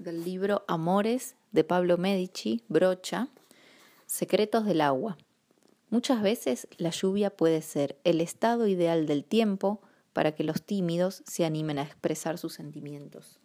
del libro Amores de Pablo Medici, Brocha, Secretos del agua. Muchas veces la lluvia puede ser el estado ideal del tiempo para que los tímidos se animen a expresar sus sentimientos.